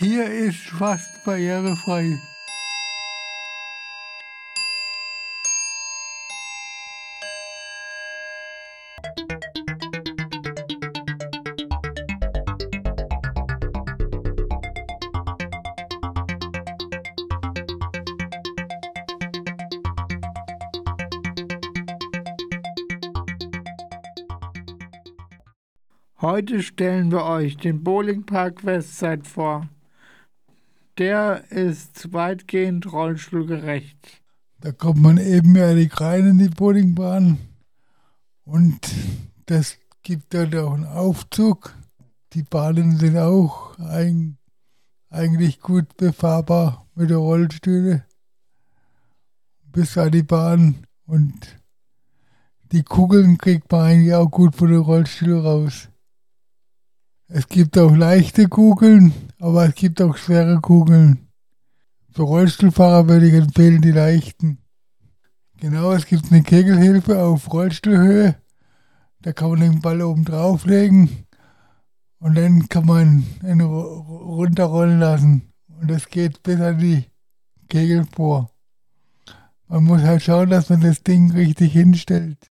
Hier ist fast barrierefrei. Heute stellen wir euch den Bowlingpark Westside vor. Der ist weitgehend rollstuhlgerecht. Da kommt man ebenerdig rein in die Bowlingbahn und das gibt dort auch einen Aufzug. Die Bahnen sind auch ein, eigentlich gut befahrbar mit der Rollstühle bis an die Bahn und die Kugeln kriegt man eigentlich auch gut von der Rollstuhl raus. Es gibt auch leichte Kugeln, aber es gibt auch schwere Kugeln. Für Rollstuhlfahrer würde ich empfehlen die leichten. Genau, es gibt eine Kegelhilfe auf Rollstuhlhöhe. Da kann man den Ball oben drauflegen und dann kann man ihn runterrollen lassen. Und das geht bis an die Kegel vor. Man muss halt schauen, dass man das Ding richtig hinstellt.